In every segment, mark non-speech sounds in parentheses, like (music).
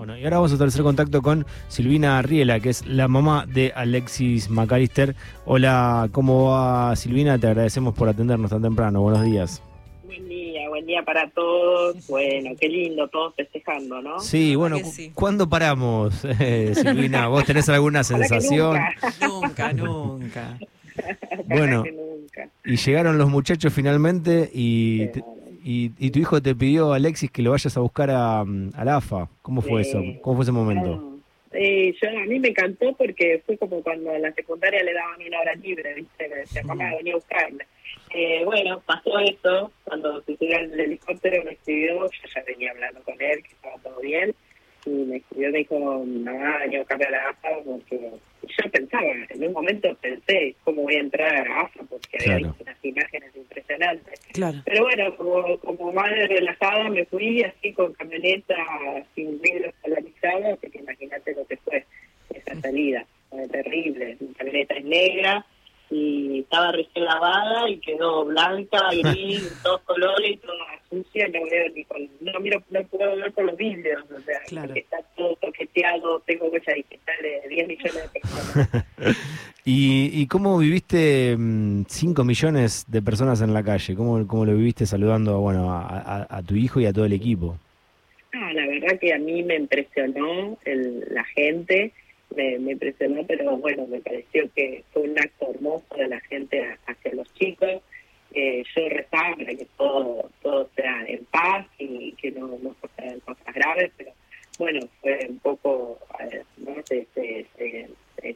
Bueno, y ahora vamos a establecer contacto con Silvina Riela, que es la mamá de Alexis McAllister. Hola, ¿cómo va Silvina? Te agradecemos por atendernos tan temprano. Buenos días. Buen día, buen día para todos. Bueno, qué lindo, todos festejando, ¿no? Sí, bueno, ¿cuándo paramos, (laughs) eh, Silvina? ¿Vos tenés alguna sensación? Nunca, nunca. (laughs) bueno, y llegaron los muchachos finalmente y... Y, tu hijo te pidió, Alexis, que lo vayas a buscar a, a la AFA. ¿Cómo fue eso? ¿Cómo fue ese momento? Eh, yo, a mí me encantó porque fue como cuando en la secundaria le daban una hora libre, ¿viste? Me decía, mamá, venía a buscarme. Eh, bueno, pasó eso, cuando se subió el helicóptero me escribió, yo ya venía hablando con él, que estaba todo bien, y me escribió, me dijo, mamá, venía a buscarme a la AFA porque yo pensaba, en un momento pensé cómo voy a entrar a la AFA porque había visto unas imágenes impresionantes. Pero bueno, como, como madre relajada me fui así con camioneta sin vidrios polarizados, porque imagínate lo que fue esa salida, fue terrible. Mi camioneta es negra, y estaba recién lavada y quedó blanca, gris, (laughs) todos colores, toda no veo ni con, no miro, no puedo ver con los vidrios, o sea, está todo toqueteado, tengo huella digital de 10 millones de personas. (laughs) ¿Y, ¿Y cómo viviste 5 mm, millones de personas en la calle? ¿Cómo, cómo lo viviste saludando bueno, a, a, tu hijo y a todo el equipo? Ah, la verdad que a mí me impresionó el, la gente, me, me, impresionó, pero bueno, me pareció que fue un acto hermoso de la gente hacia los chicos. Eh, yo rezaba para que todo, todo sea en paz y que no, no pasaran cosas graves, pero bueno, fue un poco, eh, ¿no? Se, se, se,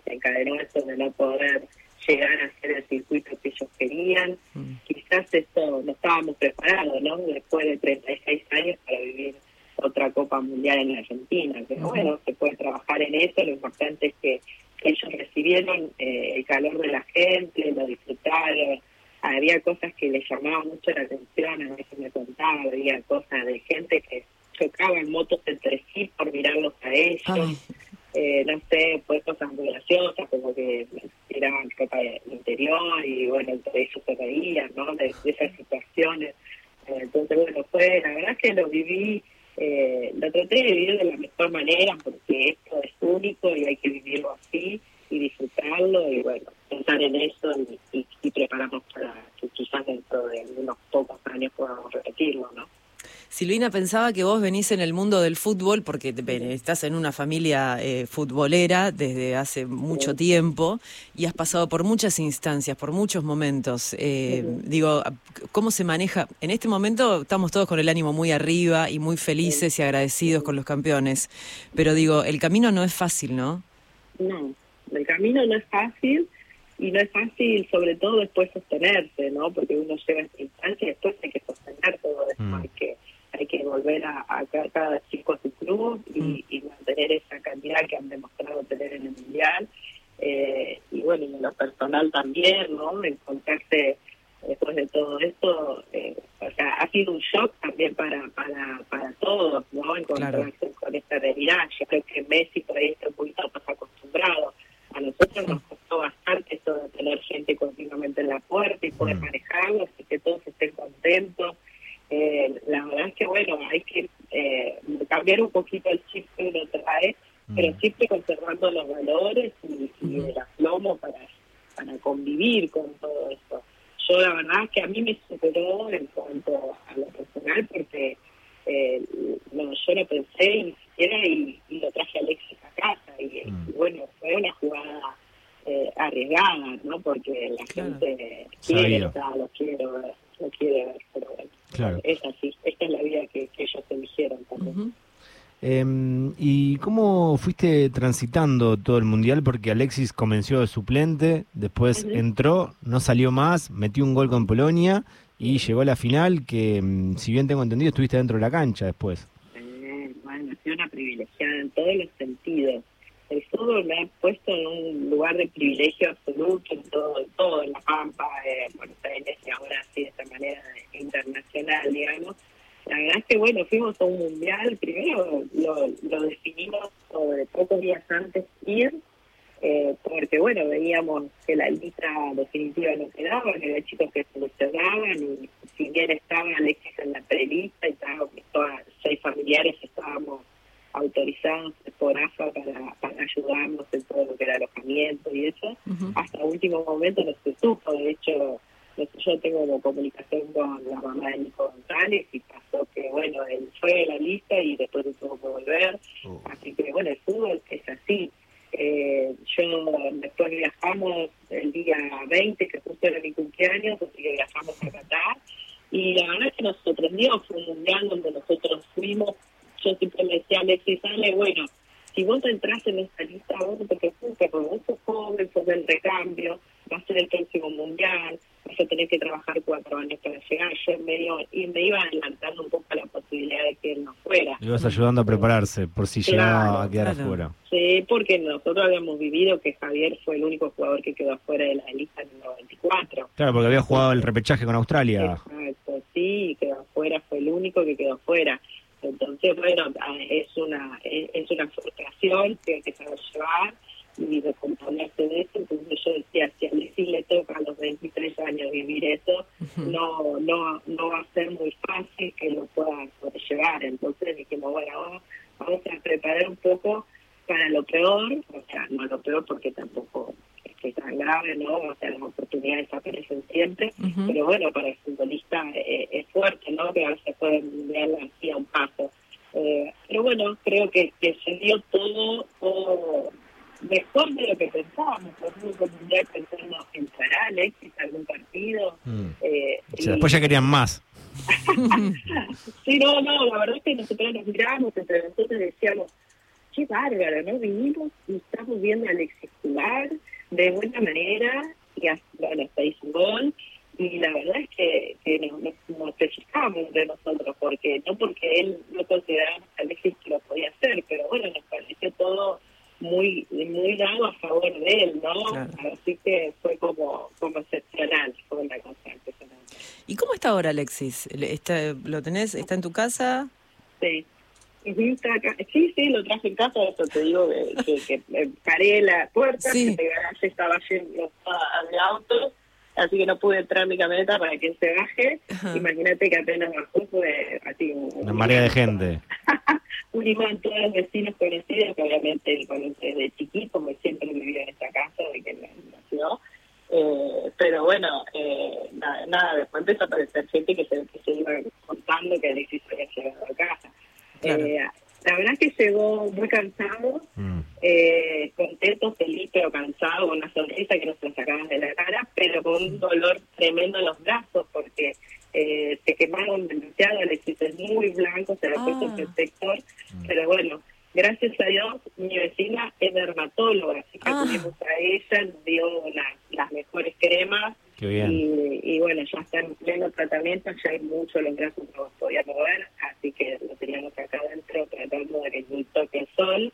encadenó eso de no poder llegar a hacer el circuito que ellos querían. Mm. Quizás esto no estábamos preparados, ¿no? Después de 36 años para vivir otra Copa Mundial en Argentina. Pero bueno, se puede trabajar en eso. Lo importante es que ellos recibieron eh, el calor de la gente, lo disfrutaron. Había cosas que les llamaban mucho la atención, a veces me contaba, había cosas de gente que chocaban motos entre sí por mirarlos a ellos. Eh, no sé, pues cosas muy graciosas, como que tiraban ropa interior y bueno, entre ellos se reían, ¿no? De, esas situaciones. Eh, entonces, bueno, fue, la verdad que lo viví eh, lo traté de vivir de la mejor manera porque esto es único y hay que vivirlo así y disfrutarlo y bueno, pensar en eso y, para que quizás dentro de unos pocos años podamos repetirlo, ¿no? Silvina, pensaba que vos venís en el mundo del fútbol porque estás en una familia eh, futbolera desde hace mucho tiempo y has pasado por muchas instancias, por muchos momentos. Eh, digo, ¿cómo se maneja? En este momento estamos todos con el ánimo muy arriba y muy felices y agradecidos con los campeones, pero digo, el camino no es fácil, ¿no? No, el camino no es fácil y no es fácil sobre todo después sostenerse, ¿no? Porque uno llega a esta instancia y después hay que sostener todo esto, mm. hay que hay que volver a, a cada chico a su club y, mm. y, mantener esa cantidad que han demostrado tener en el mundial eh, y bueno y en lo personal también, ¿no? Encontrarse después de todo esto, eh, o sea, ha sido un shock también para para para todos, ¿no? Encontrarse con esta realidad. Yo creo que Messi por ahí está un poquito más acostumbrado. A nosotros nos costó bastante eso de tener gente continuamente en la puerta y poder mm. manejarlo, así que todos estén contentos. Eh, la verdad es que, bueno, hay que eh, cambiar un poquito el chip que uno trae, pero mm. siempre conservando los valores y, el aplomo para, para convivir con todo esto. Yo la verdad es que a mí me superó en cuanto a lo personal porque eh, no, yo no pensé ni siquiera y, lo traje a Alexis a casa y, mm. bueno, fue una jugada eh, arriesgada, ¿no? Porque la gente quiere, lo quiero ver, lo quiere ver, pero bueno. Claro. Es así, esta es la vida que, ellos eligieron también. Em, ¿Y cómo fuiste transitando todo el mundial? Porque Alexis comenzó de suplente, después entró, no salió más, metió un gol con Polonia y llegó a la final, que em, si bien tengo entendido, estuviste dentro de la cancha después. Eh, bueno, ha sido una privilegiada en todos los sentidos. El fútbol me ha puesto en un lugar de privilegio absoluto en todo, en todo en La Pampa, eh, Buenos Aires y ahora sí de esta manera internacional, digamos. La verdad es que, bueno, fuimos a un mundial, primero lo, lo definimos sobre pocos días antes ir, eh, porque, bueno, veíamos que la lista definitiva no quedaba, que había chicos que solucionaban y si bien estaba Alexis en la prelista y todas seis familiares estábamos autorizados por AFA para, para ayudarnos en todo lo que era alojamiento y eso. Hasta último momento no se supo, de hecho, yo tengo comunicación con la mamá de Nico González y pasó que, bueno, él fue de la lista y después tuvo que volver. Oh. Así que, bueno, el fútbol es así. Eh, yo después viajamos el día 20, que justo era mi cumpleaños, así que viajamos a Qatar. Y la verdad es que nos sorprendió, fue un mundial donde nosotros fuimos. Yo siempre me decía a Alexis, dale, bueno, si vos entras en esta lista, vos no te preocupes, porque vos sos joven, sos del recambio, va a ser el próximo mundial, vas a tener que trabajar cuatro años para llegar. Yo medio, y me iba adelantando un poco a la posibilidad de que él no fuera. Y ibas ayudando a prepararse por si llegaba a quedar afuera. Sí, porque nosotros habíamos vivido que Javier fue el único jugador que quedó afuera de la lista en el 94. Claro, porque había jugado el repechaje con Australia. Exacto, sí, quedó afuera, fue el único que quedó afuera. Entonces, bueno, es una es una frustración que hay que saber llevar y recomponerse de eso. Entonces yo decía, si a Alexis le toca a los 23 años vivir eso, no no no va a ser muy fácil que lo pueda sobrellevar. Entonces dijimos, bueno, vamos, vamos a preparar un poco para lo peor, o sea, no lo peor porque tampoco es que tan grave, ¿no? O sea, las oportunidades aparecen siempre, pero bueno, para el futbolista eh, es fuerte, ¿no? Que a veces pueden ver así a un paso. Bueno, creo que, que se dio todo, todo mejor de lo que pensábamos. Por ejemplo, mundial pensamos en Alexis, algún partido. Mm. Eh, después ya querían más. (laughs) sí, no, no, la verdad es que nosotros nos miramos entre nosotros y decíamos, qué bárbaro, ¿no? Vinimos y estamos viendo a Alexis jugar de buena manera y hasta, bueno, hasta hizo un gol. Y la verdad es que, que nos, nos, de nosotros, porque no porque él no consideraba a Alexis que lo podía hacer, pero bueno, nos pareció todo muy muy dado a favor de él, ¿no? Así que fue como, como excepcional, fue una cosa impresionante. ¿Y cómo está ahora Alexis? ¿Está, ¿Lo tenés? ¿Está en tu casa? Sí. Sí, sí, lo traje en casa, eso te digo, que, que, paré la puerta, sí. que el garaje estaba lleno de autos, así que no pude entrar en mi camioneta para que se baje. Imagínate que apenas bajó fue así. Una marea de gente. (laughs) un imán todos los vecinos conocidos, que obviamente él conoce de chiquito, porque siempre vivió en esta casa de que nació. Eh, pero bueno, eh, nada, nada, después empezó a aparecer gente que se, que se iba contando que Alexis había llegado a casa. Eh, la verdad es que llegó muy cansado, mm. eh, contento, feliz, pero cansado, con una sonrisa que no se sacaba de la cara, pero con un dolor tremendo en los brazos, porque eh, se quemaron demasiado, el es muy blanco, se le ha puesto el ah. protector, mm. pero bueno, gracias a Dios, mi vecina es dermatóloga, así que ah. a ella, nos dio las mejores cremas, y, bueno, ya está en pleno tratamiento, ya hay mucho los brazos no podía mover, así que lo teníamos tratando de que el sol.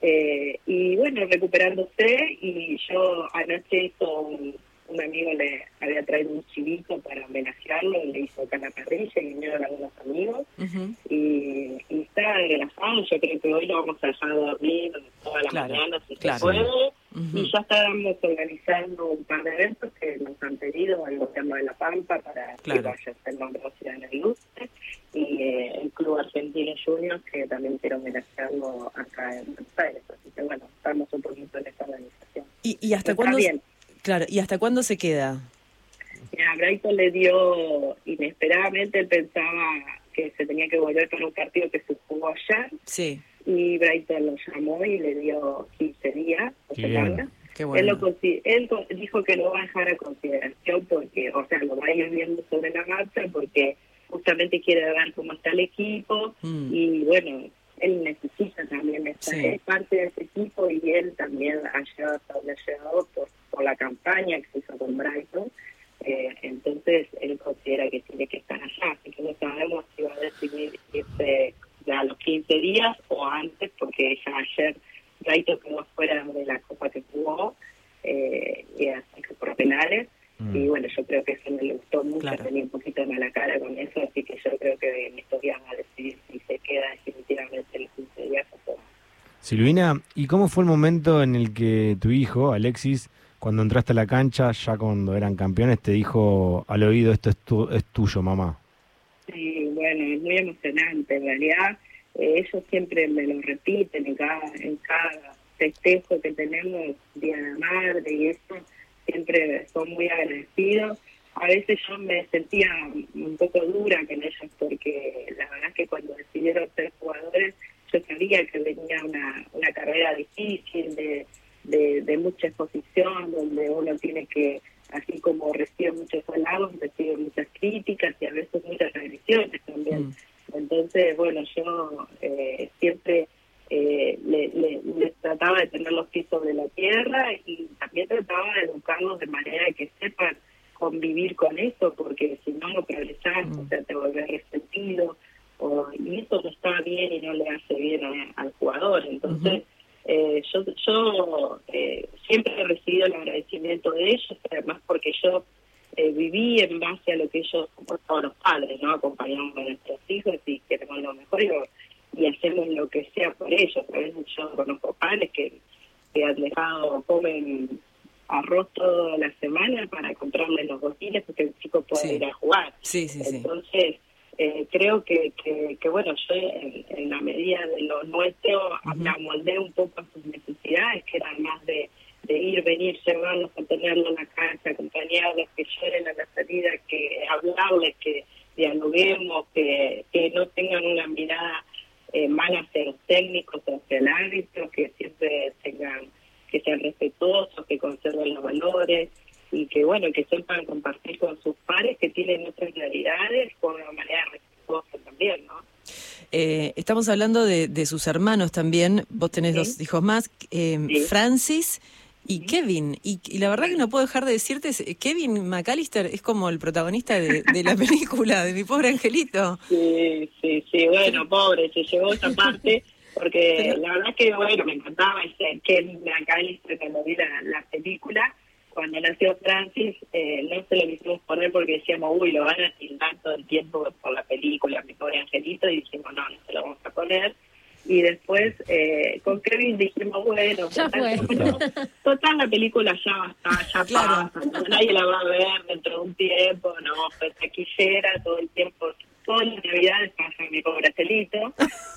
Eh, y bueno, recuperándose, y yo anoche hizo un, amigo le había traído un chivito para homenajearlo, le hizo acá la parrilla y vinieron algunos amigos, y, está relajado, yo creo que hoy lo vamos a dejar dormir toda la mañana si se puede. Y ya estábamos organizando un par de eventos que nos han pedido al gobierno de La Pampa para que vaya a ser nombrado Ciudadana Ilustre y eh, el Club Argentino Juniors que también quiero homenajearlo acá en Buenos Aires. Así que bueno, estamos un poquito en esta organización. ¿Y, y hasta cuándo? Claro, ¿y hasta cuándo se queda? A Brighton le dio, inesperadamente, él pensaba que se tenía que volver para un partido que se jugó ayer. Sí y Brighton lo llamó y le dio 15 días. él, lo, él dijo que lo va a dejar a consideración porque, o sea, lo va a ir viendo sobre la marcha porque justamente quiere ver cómo está el equipo mm. y bueno, él necesita también estar, es parte de ese equipo y él también ha llegado hasta donde ha llegado por, por la campaña que se hizo con Brighton. Eh, entonces él considera que tiene que estar allá, así que no sabemos si va a decidir irse a los 15 días o antes, porque ya ayer Raito quedó fuera de la copa que jugó, eh, y así que por penales. Mm. Y bueno, yo creo que eso me gustó mucho, tenía un poquito de mala cara con eso, así que yo creo que en estos días va a decidir si se queda definitivamente los 15 días o no. Silvina, ¿y cómo fue el momento en el que tu hijo, Alexis, cuando entraste a la cancha, ya cuando eran campeones, te dijo al oído, esto es, tu, es tuyo, mamá? Sí, bueno, es muy emocionante. En realidad, eh, ellos siempre me lo repiten en cada, en cada festejo que tenemos, Día de la Madre y eso, siempre son muy agradecidos. A veces yo me sentía un poco dura con ellos porque la verdad es que cuando decidieron ser jugadores yo sabía que venía una, una carrera difícil de, de, mucha exposición, donde uno tiene que, así como recibe muchos halagos, recibe muchas críticas y a veces muchas agresiones también. Mm. Entonces, bueno, yo eh, siempre eh, les trataba de tener los pies sobre la tierra y también trataba de educarlos de manera que sepan convivir con eso, porque si no, no progresás, o sea, te volvés resentido, y eso no está bien y no le hace bien al jugador. Entonces, eh, yo, yo eh, siempre he recibido el agradecimiento de ellos, además porque yo eh, viví en base a lo que ellos, como todos los padres, ¿no? Acompañamos a nuestros hijos y queremos lo mejor y, y hacemos lo que sea por ellos. A veces yo conozco padres que, que han dejado, comen arroz toda la semana para comprarle los botines porque el chico puede ir a jugar. Sí, sí, Entonces, eh, creo que, que, bueno, yo en, la medida de lo nuestro me amoldé un poco a sus necesidades, que eran más de, de ir, venir, llevarlos a tenerlos en la casa, acompañarlos, que lloren a la salida, que hablarles, que dialoguemos, que, que no tengan una mirada eh, mala hacia los técnicos, hacia el árbitro, que siempre tengan que sean respetuosos, que conserven los valores y que bueno, que sepan compartir con sus pares que tienen otras realidades con una manera respetuosa también, ¿no? Eh, estamos hablando de, sus hermanos también, vos tenés dos hijos más, eh, Francis y Kevin. Y, la verdad que no puedo dejar de decirte, Kevin McAllister es como el protagonista de, la (laughs) película, de mi pobre angelito. Sí, sí, sí, bueno, pobre, se llevó esa parte porque (laughs) la verdad que, bueno, me encantaba ese Ken McAllister cuando vi la, la película. Cuando nació Francis, eh, no se lo quisimos poner porque decíamos, uy, lo van a tildar todo el tiempo por la película, mi pobre angelito, y dijimos, no, no se lo vamos a poner. Y después eh, con Kevin dijimos, bueno, ya total, total, la película ya va a estar, ya claro. pasa, nadie la va a ver dentro de un tiempo, no, pues taquillera todo el tiempo todas las navidades pasa mi pobre celito.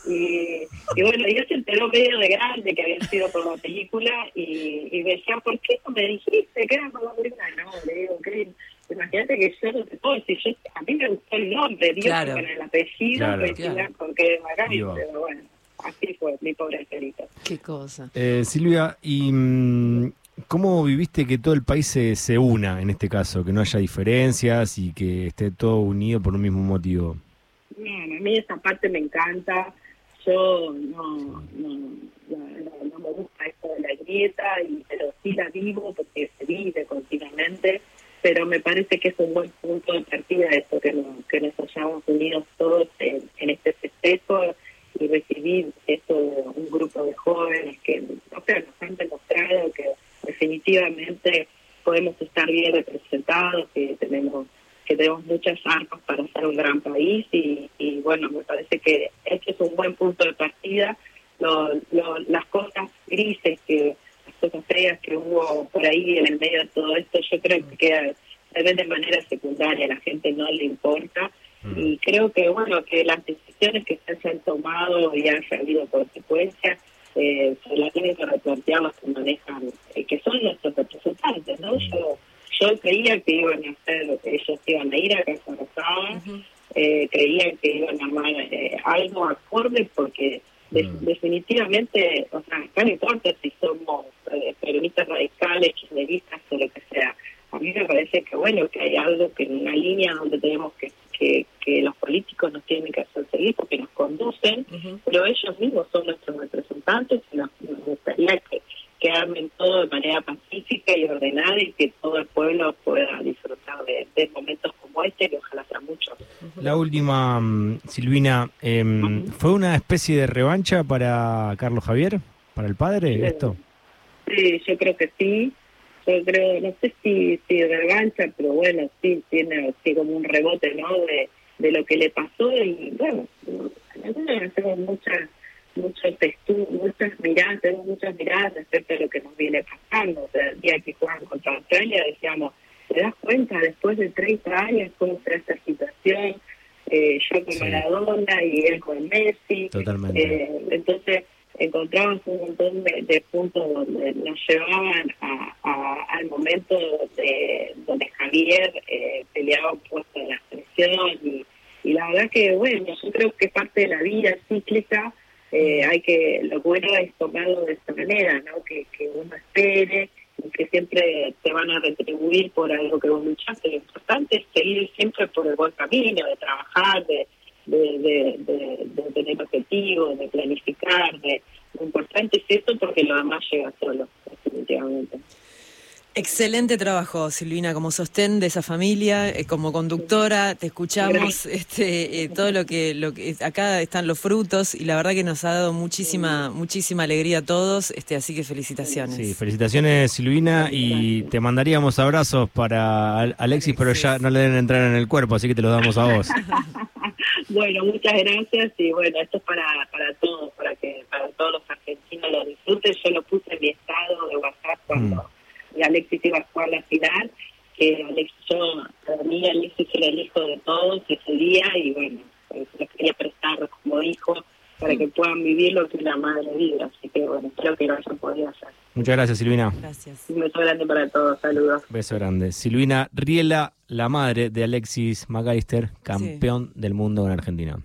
Y, y bueno, yo se enteró medio de grande que había sido por la película y, y me decía, ¿por qué no me dijiste que era por la película? No, le digo, que imagínate que yo no te puedo decir, yo, a mí me gustó el nombre, Dios, con el apellido, claro, claro. porque pero bueno, así fue mi pobre celito. Qué cosa. Eh, Silvia, y... Mm, ¿Cómo viviste que todo el país se, se una en este caso? Que no haya diferencias y que esté todo unido por un mismo motivo. Bien, a mí esa parte me encanta. Yo no, no, no, me gusta esto de la grieta, y, pero sí la vivo porque se vive continuamente. Pero me parece que es un buen punto de partida esto, que nos, que hayamos unido todos en, este festejo y recibir esto un grupo de jóvenes que o nos han demostrado que definitivamente podemos estar bien representados, que tenemos que tenemos muchas armas para ser un gran país y, bueno, me parece que este es un buen punto de partida. las cosas grises, que las cosas feas que hubo por ahí en el medio de todo esto, yo creo que queda de manera secundaria, a la gente no le importa. Mm. Y creo que, bueno, que las decisiones que se han tomado y han habido consecuencias, eh, se las tienen que replantear los que manejan, eh, que son nuestros representantes, ¿no? Yo, yo creía que iban a hacer, ellos iban a ir a Casa Rosada, eh, creían que iban a armar eh, algo acorde porque definitivamente, o sea, no importa si somos eh, peronistas radicales, kirchneristas o lo que sea, a mí me parece que bueno, que hay algo que en una línea donde tenemos que que, los políticos nos tienen que hacer seguir porque nos conducen, pero ellos mismos son nuestros representantes y nos, gustaría que, que armen todo de manera pacífica y ordenada y que todo el pueblo pueda disfrutar de, momentos como este, que ojalá sean muchos. La última, mm, Silvina, em, ¿fue una especie de revancha para Carlos Javier, para el padre, esto? Sí, yo creo que sí yo creo, no sé si, si revancha, pero bueno, sí tiene así como un rebote, ¿no? De, de lo que le pasó y bueno, tenemos muchas muchas muchas miradas, tenemos muchas miradas respecto a lo que nos viene pasando. O sea, el día que jugaban contra Australia decíamos, ¿te das cuenta después de 30 años cómo será esta situación? eh, yo con Maradona y él con Messi. Totalmente. Eh, entonces encontramos un montón de, puntos donde nos llevaban al momento de, donde Javier eh, peleaba un puesto de la selección y, y la verdad que bueno, yo creo que parte de la vida cíclica eh, hay que, lo bueno es tomarlo de esta manera, ¿no? Que, que uno espere y que siempre te van a retribuir por algo que vos luchaste. Lo importante es seguir siempre por el buen camino, de trabajar, de, de, de, tener objetivos, de planificar. De, lo importante es eso porque lo demás llega solo, definitivamente. Excelente trabajo, Silvina, como sostén de esa familia, eh, como conductora, te escuchamos, este, eh, todo lo que, lo que acá están los frutos y la verdad que nos ha dado muchísima, muchísima alegría a todos, este, así que felicitaciones. Sí, felicitaciones, Silvina, y te mandaríamos abrazos para Alexis, pero ya no le deben entrar en el cuerpo, así que te lo damos a vos. (laughs) bueno, muchas gracias y bueno, esto es para, para todos, para que para todos los argentinos lo disfruten. Yo lo puse en mi estado de WhatsApp cuando. Mm Alexis iba a jugar la final, que Alexis, yo, para mí Alexis era el hijo de todos ese día y bueno, pues, les quería prestar como hijo para que puedan vivir lo que la madre vive, así que bueno, creo que lo hayan podido hacer. Muchas gracias Silvina. Gracias. Un beso grande para todos, saludos. Beso grande. Silvina Riela, la madre de Alexis McAllister, campeón del mundo en Argentina.